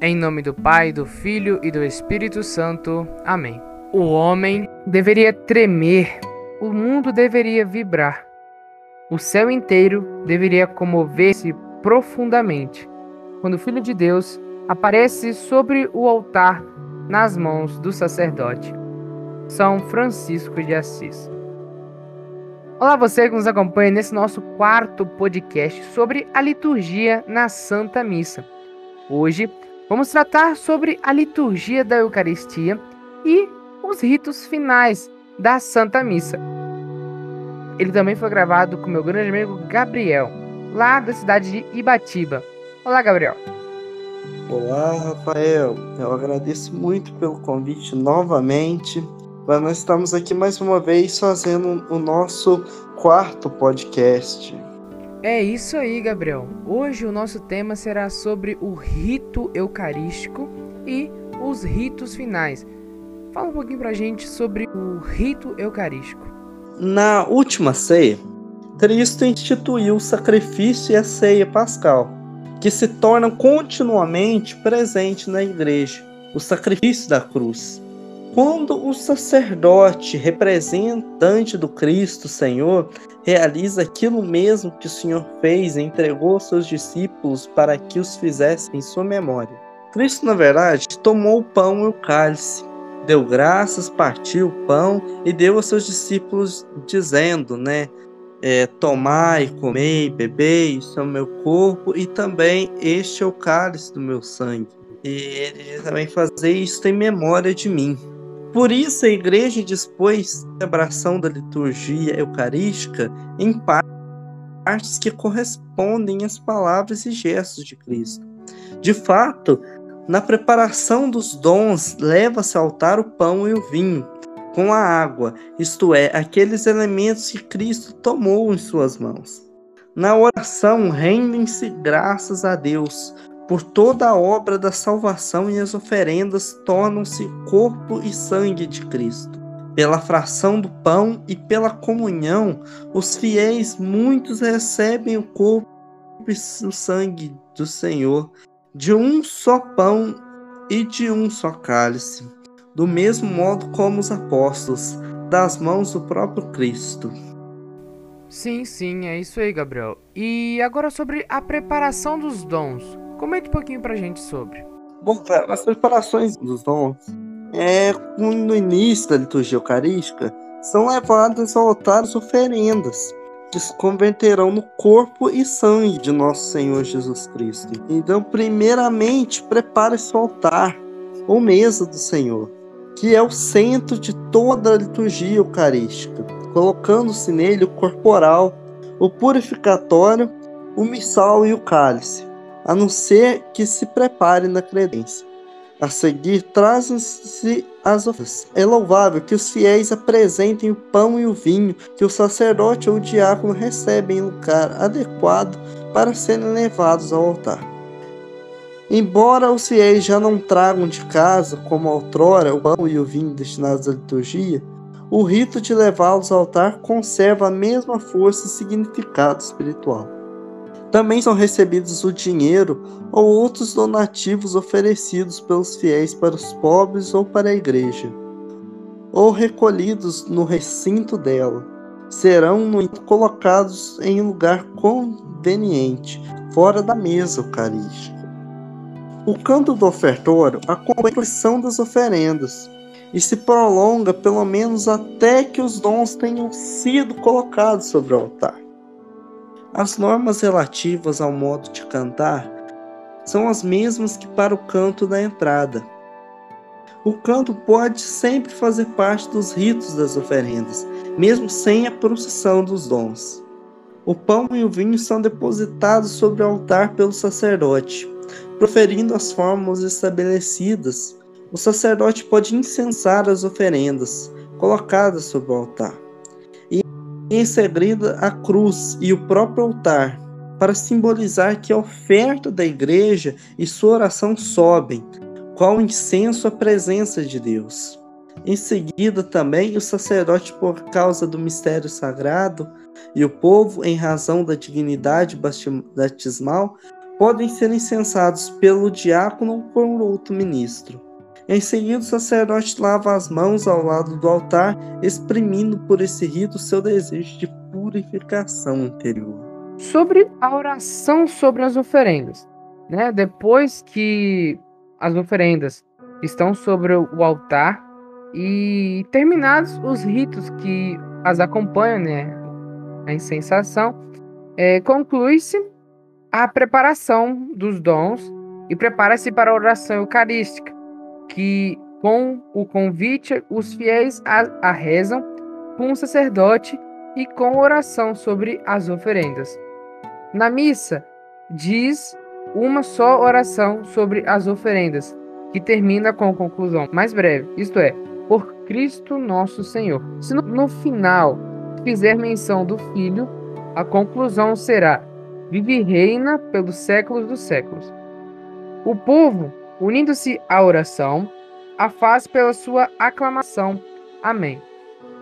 Em nome do Pai, do Filho e do Espírito Santo. Amém. O homem deveria tremer, o mundo deveria vibrar, o céu inteiro deveria comover-se profundamente quando o Filho de Deus aparece sobre o altar nas mãos do sacerdote. São Francisco de Assis. Olá, você que nos acompanha nesse nosso quarto podcast sobre a liturgia na Santa Missa. Hoje vamos tratar sobre a liturgia da Eucaristia e os ritos finais da Santa Missa. Ele também foi gravado com meu grande amigo Gabriel, lá da cidade de Ibatiba. Olá, Gabriel. Olá, Rafael. Eu agradeço muito pelo convite novamente mas nós estamos aqui mais uma vez fazendo o nosso quarto podcast. É isso aí, Gabriel. Hoje o nosso tema será sobre o rito eucarístico e os ritos finais. Fala um pouquinho pra gente sobre o rito eucarístico. Na última ceia, Cristo instituiu o sacrifício e a ceia pascal, que se tornam continuamente presentes na igreja, o sacrifício da cruz quando o sacerdote, representante do Cristo Senhor, realiza aquilo mesmo que o Senhor fez e entregou aos seus discípulos para que os fizessem em sua memória. Cristo, na verdade, tomou o pão e o cálice, deu graças, partiu o pão e deu aos seus discípulos, dizendo, né? É, tomai, comei, bebei, isso é o meu corpo, e também este é o cálice do meu sangue. E ele também fazer isso em memória de mim. Por isso, a igreja dispôs a celebração da liturgia eucarística em partes que correspondem às palavras e gestos de Cristo. De fato, na preparação dos dons, leva-se ao altar o pão e o vinho, com a água, isto é, aqueles elementos que Cristo tomou em suas mãos. Na oração, rendem-se graças a Deus por toda a obra da salvação e as oferendas tornam-se corpo e sangue de Cristo. Pela fração do pão e pela comunhão, os fiéis muitos recebem o corpo e o sangue do Senhor, de um só pão e de um só cálice, do mesmo modo como os apóstolos, das mãos do próprio Cristo. Sim, sim, é isso aí, Gabriel. E agora sobre a preparação dos dons. Comente um pouquinho pra gente sobre. Bom, as preparações dos dons, é, no início da liturgia eucarística, são levadas ao altar as oferendas, que se converterão no corpo e sangue de nosso Senhor Jesus Cristo. Então, primeiramente, prepare-se o altar, ou mesa do Senhor, que é o centro de toda a liturgia eucarística, colocando-se nele o corporal, o purificatório, o missal e o cálice a não ser que se prepare na credência. A seguir, trazem-se as ofertas. É louvável que os fiéis apresentem o pão e o vinho que o sacerdote ou o diácono recebem em lugar adequado para serem levados ao altar. Embora os fiéis já não tragam de casa, como outrora, o pão e o vinho destinados à liturgia, o rito de levá-los ao altar conserva a mesma força e significado espiritual. Também são recebidos o dinheiro ou outros donativos oferecidos pelos fiéis para os pobres ou para a igreja, ou recolhidos no recinto dela. Serão, no entanto, colocados em lugar conveniente, fora da mesa eucarística. O canto do ofertório acompanha a procissão das oferendas e se prolonga pelo menos até que os dons tenham sido colocados sobre o altar. As normas relativas ao modo de cantar são as mesmas que para o canto da entrada. O canto pode sempre fazer parte dos ritos das oferendas, mesmo sem a procissão dos dons. O pão e o vinho são depositados sobre o altar pelo sacerdote, proferindo as fórmulas estabelecidas. O sacerdote pode incensar as oferendas colocadas sobre o altar em seguida a cruz e o próprio altar, para simbolizar que a oferta da igreja e sua oração sobem, qual incenso à presença de Deus. Em seguida, também o sacerdote, por causa do mistério sagrado, e o povo, em razão da dignidade batismal, podem ser incensados pelo diácono ou por outro ministro. Em seguida, o sacerdote lava as mãos ao lado do altar, exprimindo por esse rito seu desejo de purificação interior. Sobre a oração sobre as oferendas, né? Depois que as oferendas estão sobre o altar e terminados os ritos que as acompanham, né? A incensação, é, conclui-se a preparação dos dons e prepara-se para a oração eucarística, que com o convite os fiéis a, a rezam com o sacerdote e com oração sobre as oferendas. Na missa, diz uma só oração sobre as oferendas, que termina com a conclusão mais breve, isto é, por Cristo nosso Senhor. Se no, final fizer menção do Filho, a conclusão será: vive e reina pelos séculos dos séculos. O povo, unindo-se à oração, a faz pela sua aclamação. Amém.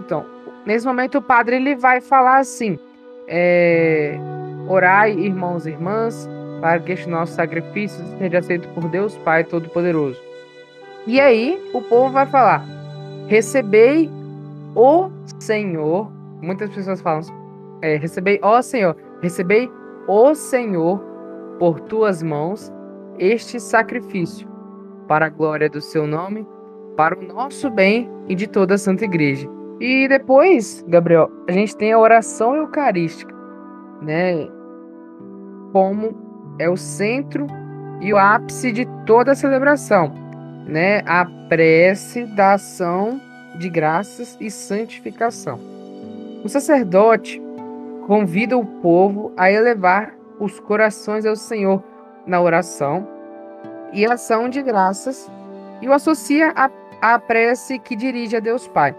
Então, nesse momento o padre ele vai falar assim: é, orai, irmãos e irmãs, para que este nosso sacrifício seja aceito por Deus Pai Todo-Poderoso. E aí o povo vai falar: recebei o Senhor. Muitas pessoas falam: é, recebei, ó Senhor, recebei o Senhor por tuas mãos este sacrifício, para a glória do seu nome, para o nosso bem e de toda a Santa Igreja. E depois, Gabriel, a gente tem a oração eucarística, né? Como é o centro e o ápice de toda a celebração, né? A prece da ação de graças e santificação. O sacerdote convida o povo a elevar os corações ao Senhor na oração e ação de graças e o associa à prece que dirige a Deus Pai,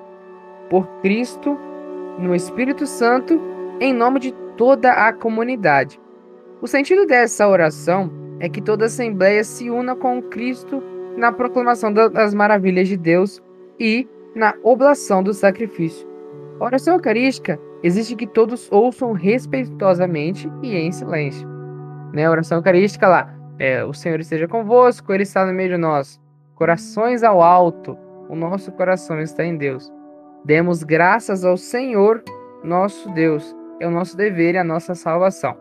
por Cristo, no Espírito Santo, em nome de toda a comunidade. O sentido dessa oração é que toda assembleia se una com Cristo na proclamação das maravilhas de Deus e na oblação do sacrifício. A oração eucarística exige que todos ouçam respeitosamente e em silêncio. Né? A oração eucarística lá, é, o Senhor esteja convosco, Ele está no meio de nós. Corações ao alto, o nosso coração está em Deus. Demos graças ao Senhor, nosso Deus. É o nosso dever e a nossa salvação.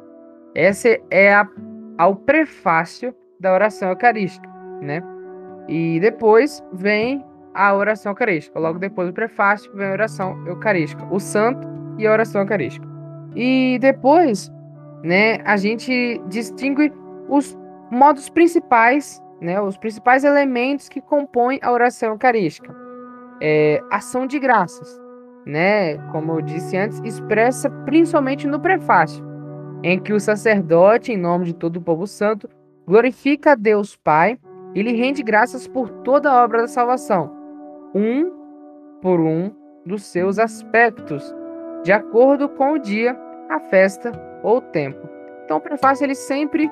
Esse é a, ao prefácio da oração eucarística, né? E depois vem a oração eucarística. Logo depois do prefácio vem a oração eucarística, o santo e a oração eucarística. E depois, né, a gente distingue os modos principais, né, os principais elementos que compõem a oração eucarística. É, ação de graças, né, como eu disse antes, expressa principalmente no prefácio, em que o sacerdote, em nome de todo o povo santo, glorifica a Deus Pai e lhe rende graças por toda a obra da salvação, um por um dos seus aspectos, de acordo com o dia, a festa ou o tempo. Então, o prefácio ele sempre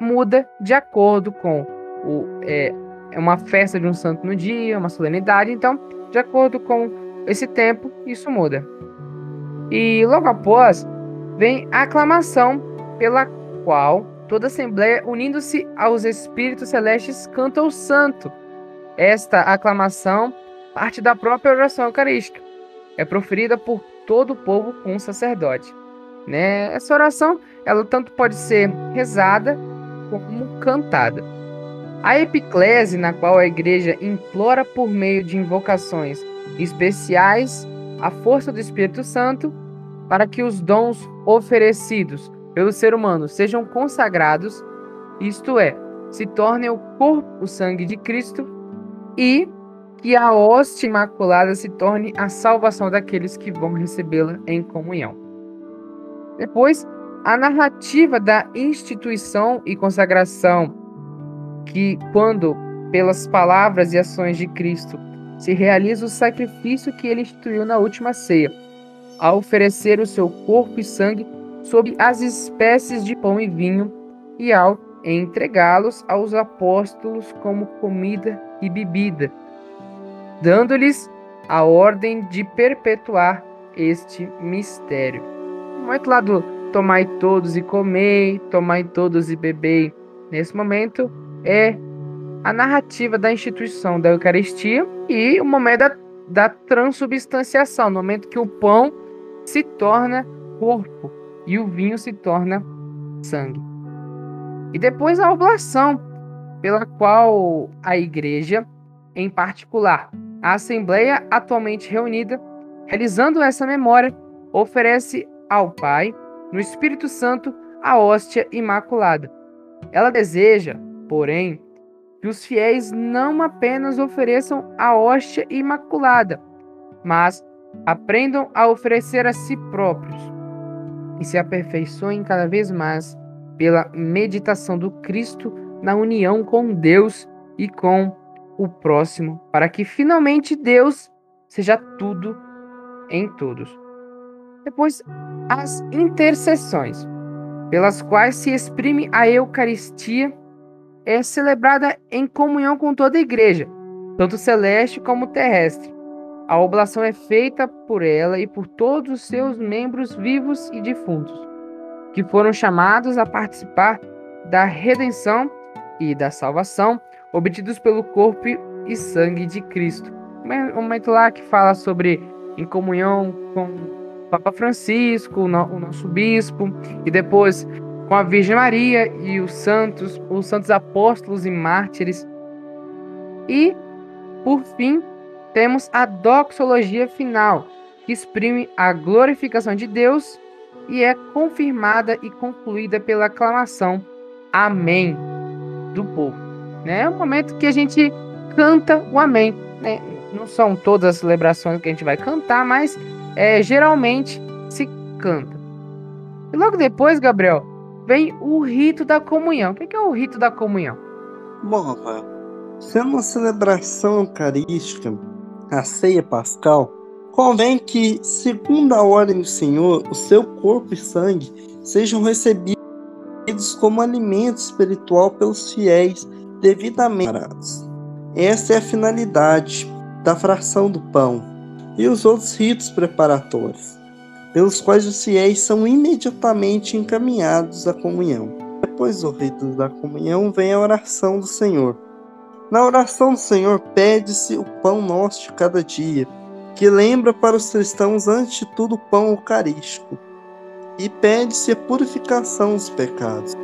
muda de acordo com o, é, é uma festa de um santo no dia, uma solenidade. Então, de acordo com esse tempo, isso muda. E logo após vem a aclamação pela qual toda a assembleia, unindo-se aos espíritos celestes, canta o santo. Esta aclamação parte da própria oração eucarística. É proferida por todo o povo com o sacerdote. Né? Essa oração, ela tanto pode ser rezada como cantada. A epiclese, na qual a igreja implora por meio de invocações especiais a força do Espírito Santo para que os dons oferecidos pelo ser humano sejam consagrados, isto é, se tornem o corpo, o sangue de Cristo e que a hóstia imaculada se torne a salvação daqueles que vão recebê-la em comunhão. Depois, a narrativa da instituição e consagração, que, quando, pelas palavras e ações de Cristo, se realiza o sacrifício que ele instituiu na última ceia, ao oferecer o seu corpo e sangue sob as espécies de pão e vinho, e ao entregá-los aos apóstolos como comida e bebida dando-lhes a ordem de perpetuar este mistério. Momento lá do, tomai todos e comei, tomai todos e bebei. Nesse momento é a narrativa da instituição da Eucaristia e o momento da, da transubstanciação, no momento que o pão se torna corpo e o vinho se torna sangue. E depois a oblação, pela qual a igreja, em particular, a Assembleia atualmente reunida, realizando essa memória, oferece ao Pai, no Espírito Santo, a hóstia imaculada. Ela deseja, porém, que os fiéis não apenas ofereçam a hóstia imaculada, mas aprendam a oferecer a si próprios e se aperfeiçoem cada vez mais pela meditação do Cristo na união com Deus e com o próximo, para que finalmente Deus seja tudo em todos. Depois, as intercessões, pelas quais se exprime a Eucaristia, é celebrada em comunhão com toda a igreja, tanto celeste como terrestre. A oblação é feita por ela e por todos os seus membros vivos e defuntos, que foram chamados a participar da redenção e da salvação obtidos pelo corpo e sangue de Cristo. Um momento lá que fala sobre em comunhão com Papa Francisco, o nosso bispo, e depois com a Virgem Maria e os santos, os santos apóstolos e mártires. E, por fim, temos a doxologia final, que exprime a glorificação de Deus e é confirmada e concluída pela aclamação Amém do povo. Né? É um momento que a gente canta o Amém. Né? Não são todas as celebrações que a gente vai cantar, mas é, geralmente se canta. E logo depois, Gabriel, vem o rito da comunhão. O que é o rito da comunhão? Bom, Rafael, sendo uma celebração eucarística, a ceia pascal, convém que, segundo a ordem do Senhor, o seu corpo e sangue sejam recebidos como alimento espiritual pelos fiéis devidamente preparados. Essa é a finalidade da fração do pão e os outros ritos preparatórios, pelos quais os fiéis são imediatamente encaminhados à comunhão. Depois do rito da comunhão vem a oração do Senhor na oração do Senhor, pede-se o pão nosso de cada dia, que lembra para os cristãos, antes de tudo, o pão eucarístico, e pede-se a purificação dos pecados,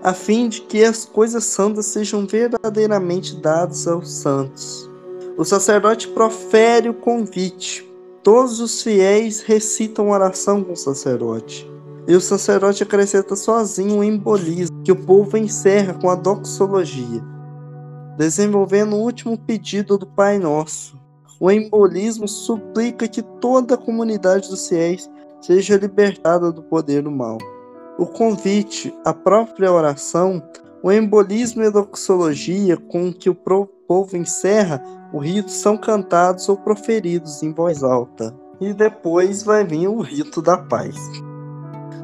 a fim de que as coisas santas sejam verdadeiramente dadas aos santos. O sacerdote profere o convite. Todos os fiéis recitam oração com o sacerdote. E o sacerdote acrescenta sozinho o embolismo, que o povo encerra com a doxologia desenvolvendo o último pedido do Pai Nosso. O embolismo suplica que toda a comunidade dos fiéis seja libertada do poder do mal. O convite, a própria oração, o embolismo e a doxologia com que o povo encerra o rito são cantados ou proferidos em voz alta. E depois vai vir o rito da paz.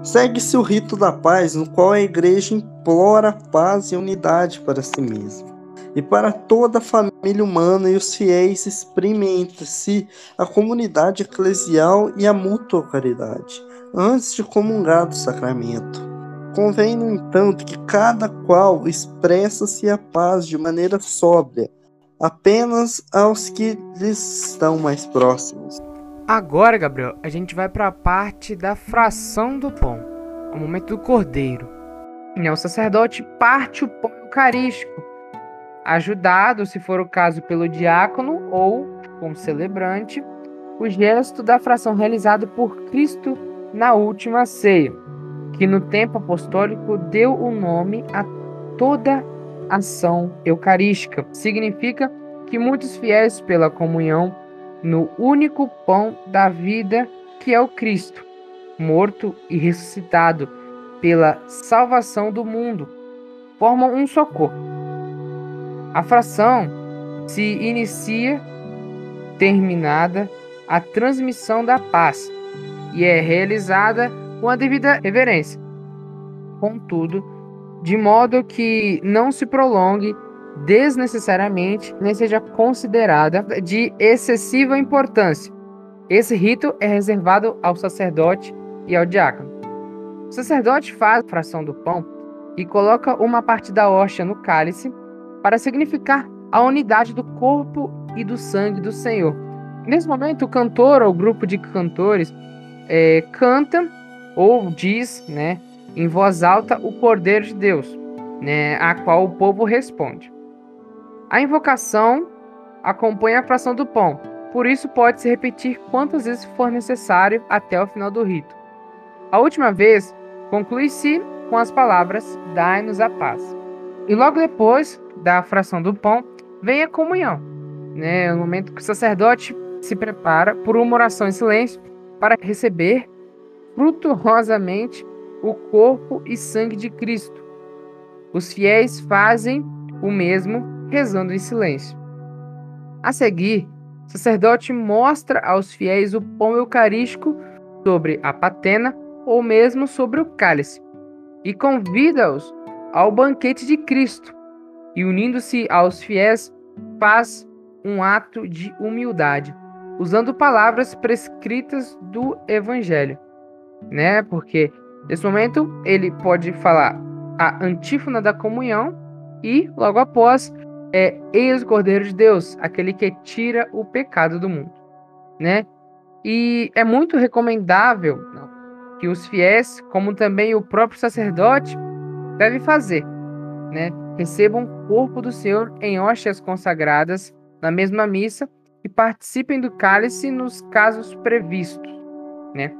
Segue-se o rito da paz, no qual a igreja implora paz e unidade para si mesma e para toda a família humana e os fiéis exprimem entre si a comunidade eclesial e a mútua caridade, antes de comungar do sacramento. Convém, no entanto, que cada qual expressa-se a paz de maneira sóbria, apenas aos que lhes estão mais próximos. Agora, Gabriel, a gente vai para a parte da fração do pão, o momento do cordeiro. O sacerdote parte o pão eucarístico ajudado, se for o caso, pelo diácono ou, como celebrante, o gesto da fração realizado por Cristo na última ceia, que no tempo apostólico deu o nome a toda ação eucarística. Significa que muitos fiéis pela comunhão no único pão da vida, que é o Cristo, morto e ressuscitado pela salvação do mundo, formam um só corpo a fração se inicia terminada a transmissão da paz e é realizada com a devida reverência. Contudo, de modo que não se prolongue desnecessariamente nem seja considerada de excessiva importância. Esse rito é reservado ao sacerdote e ao diácono. O sacerdote faz a fração do pão e coloca uma parte da hóstia no cálice para significar a unidade do corpo e do sangue do Senhor. Nesse momento, o cantor ou grupo de cantores é, canta ou diz, né, em voz alta, o Cordeiro de Deus, né, a qual o povo responde. A invocação acompanha a fração do pão, por isso pode se repetir quantas vezes for necessário até o final do rito. A última vez conclui-se com as palavras: Dai-nos a paz. E logo depois da fração do pão, vem a comunhão, né? O momento que o sacerdote se prepara por uma oração em silêncio para receber frutuosamente o corpo e sangue de Cristo. Os fiéis fazem o mesmo rezando em silêncio. A seguir, o sacerdote mostra aos fiéis o pão eucarístico sobre a patena ou mesmo sobre o cálice e convida-os ao banquete de Cristo, e unindo-se aos fiéis, faz um ato de humildade, usando palavras prescritas do Evangelho, né? Porque nesse momento ele pode falar a antífona da comunhão e logo após é eis o Cordeiro de Deus, aquele que tira o pecado do mundo, né? E é muito recomendável que os fiéis, como também o próprio sacerdote, devem fazer, né? Recebam o corpo do Senhor em hóstias consagradas na mesma missa e participem do cálice nos casos previstos, né?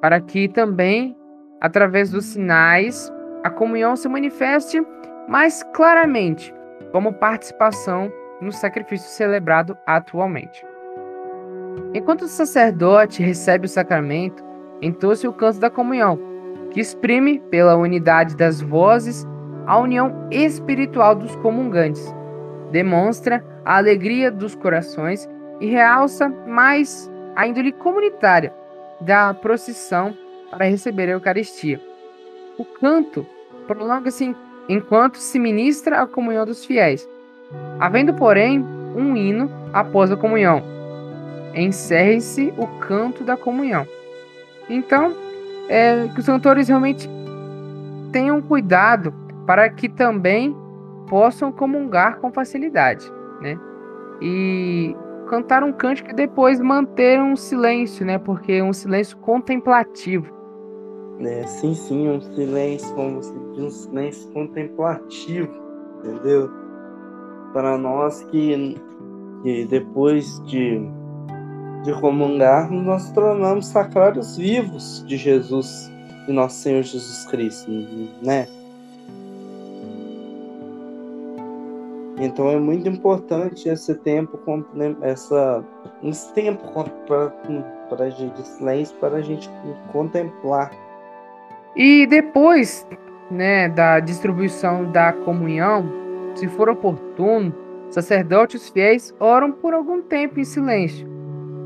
Para que também, através dos sinais, a comunhão se manifeste mais claramente como participação no sacrifício celebrado atualmente. Enquanto o sacerdote recebe o sacramento, entoa-se o canto da comunhão, que exprime, pela unidade das vozes, a união espiritual dos comungantes, demonstra a alegria dos corações e realça mais a índole comunitária da procissão para receber a Eucaristia. O canto prolonga-se enquanto se ministra a comunhão dos fiéis, havendo, porém, um hino após a comunhão. Encerre-se o canto da comunhão. Então, é, que os cantores realmente tenham cuidado para que também possam comungar com facilidade, né? E cantar um cântico e depois manter um silêncio, né? Porque um silêncio contemplativo. É, sim, sim, um silêncio, como você diz, um silêncio contemplativo, entendeu? Para nós que, que depois de de comungarmos, nós tornamos sacrários vivos de Jesus e nosso Senhor Jesus Cristo, né? Então é muito importante esse tempo, essa, esse tempo para de silêncio para a gente contemplar. E depois, né, da distribuição da comunhão, se for oportuno, sacerdotes fiéis oram por algum tempo em silêncio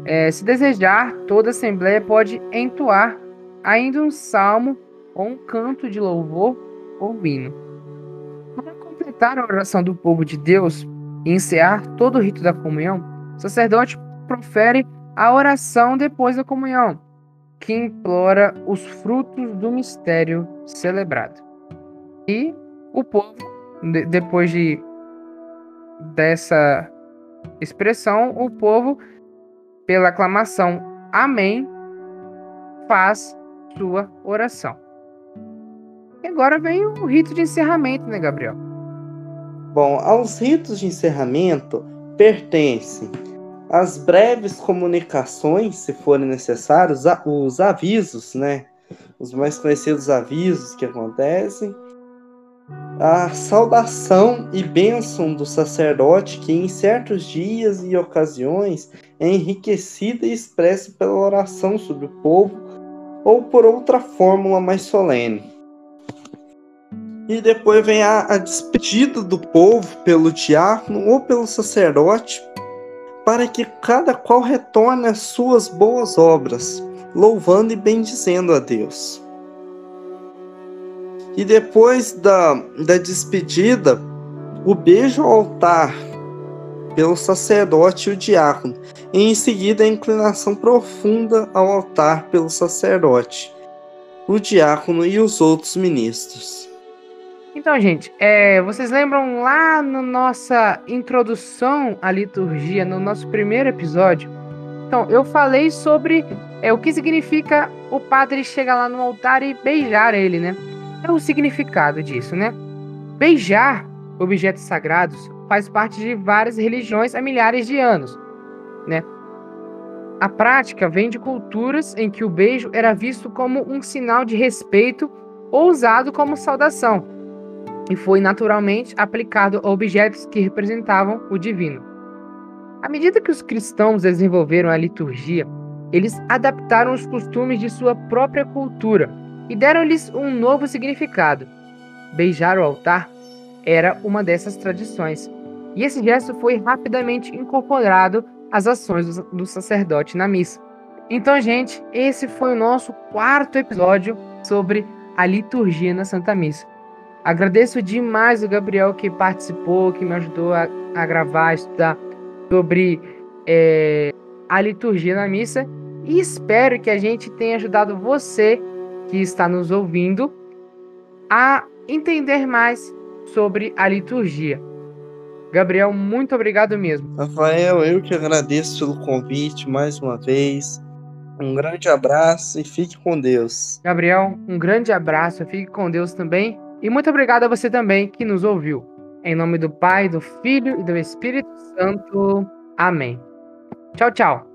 é, se desejar, toda assembleia pode entoar ainda um salmo ou um canto de louvor ou hino. Completar a oração do povo de Deus e encerrar todo o rito da comunhão, o sacerdote profere a oração depois da comunhão, que implora os frutos do mistério celebrado. E o povo, depois de dessa expressão, o povo pela aclamação Amém, faz sua oração. E agora vem o rito de encerramento, né, Gabriel? Bom, aos ritos de encerramento pertencem as breves comunicações, se forem necessários, os avisos, né? Os mais conhecidos avisos que acontecem, a saudação e bênção do sacerdote que em certos dias e ocasiões é enriquecida e expressa pela oração sobre o povo ou por outra fórmula mais solene. E depois vem a, a despedida do povo pelo diácono ou pelo sacerdote, para que cada qual retorne às suas boas obras, louvando e bendizendo a Deus. E depois da, da despedida, o beijo ao altar pelo sacerdote e o diácono, e em seguida a inclinação profunda ao altar pelo sacerdote. o diácono e os outros ministros. Então, gente, é, vocês lembram lá na nossa introdução à liturgia, no nosso primeiro episódio? Então, eu falei sobre é, o que significa o padre chegar lá no altar e beijar ele, né? É o significado disso, né? Beijar objetos sagrados faz parte de várias religiões há milhares de anos, né? A prática vem de culturas em que o beijo era visto como um sinal de respeito ou usado como saudação, e foi naturalmente aplicado a objetos que representavam o divino. À medida que os cristãos desenvolveram a liturgia, eles adaptaram os costumes de sua própria cultura e deram-lhes um novo significado. Beijar o altar era uma dessas tradições, e esse gesto foi rapidamente incorporado às ações do sacerdote na missa. Então, gente, esse foi o nosso quarto episódio sobre a liturgia na Santa Missa. Agradeço demais o Gabriel que participou, que me ajudou a, a gravar, a estudar sobre é, a liturgia na missa. E espero que a gente tenha ajudado você que está nos ouvindo a entender mais sobre a liturgia. Gabriel, muito obrigado mesmo. Rafael, eu que agradeço pelo convite mais uma vez. Um grande abraço e fique com Deus. Gabriel, um grande abraço, fique com Deus também. E muito obrigado a você também que nos ouviu. Em nome do Pai, do Filho e do Espírito Santo. Amém. Tchau, tchau.